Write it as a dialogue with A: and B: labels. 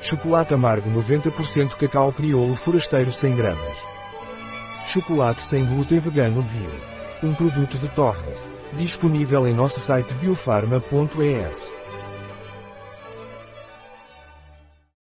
A: Chocolate amargo 90% cacau crioulo forasteiro 100 gramas. Chocolate sem glúten vegano bio. Um produto de Torres. Disponível em nosso site biofarma.es.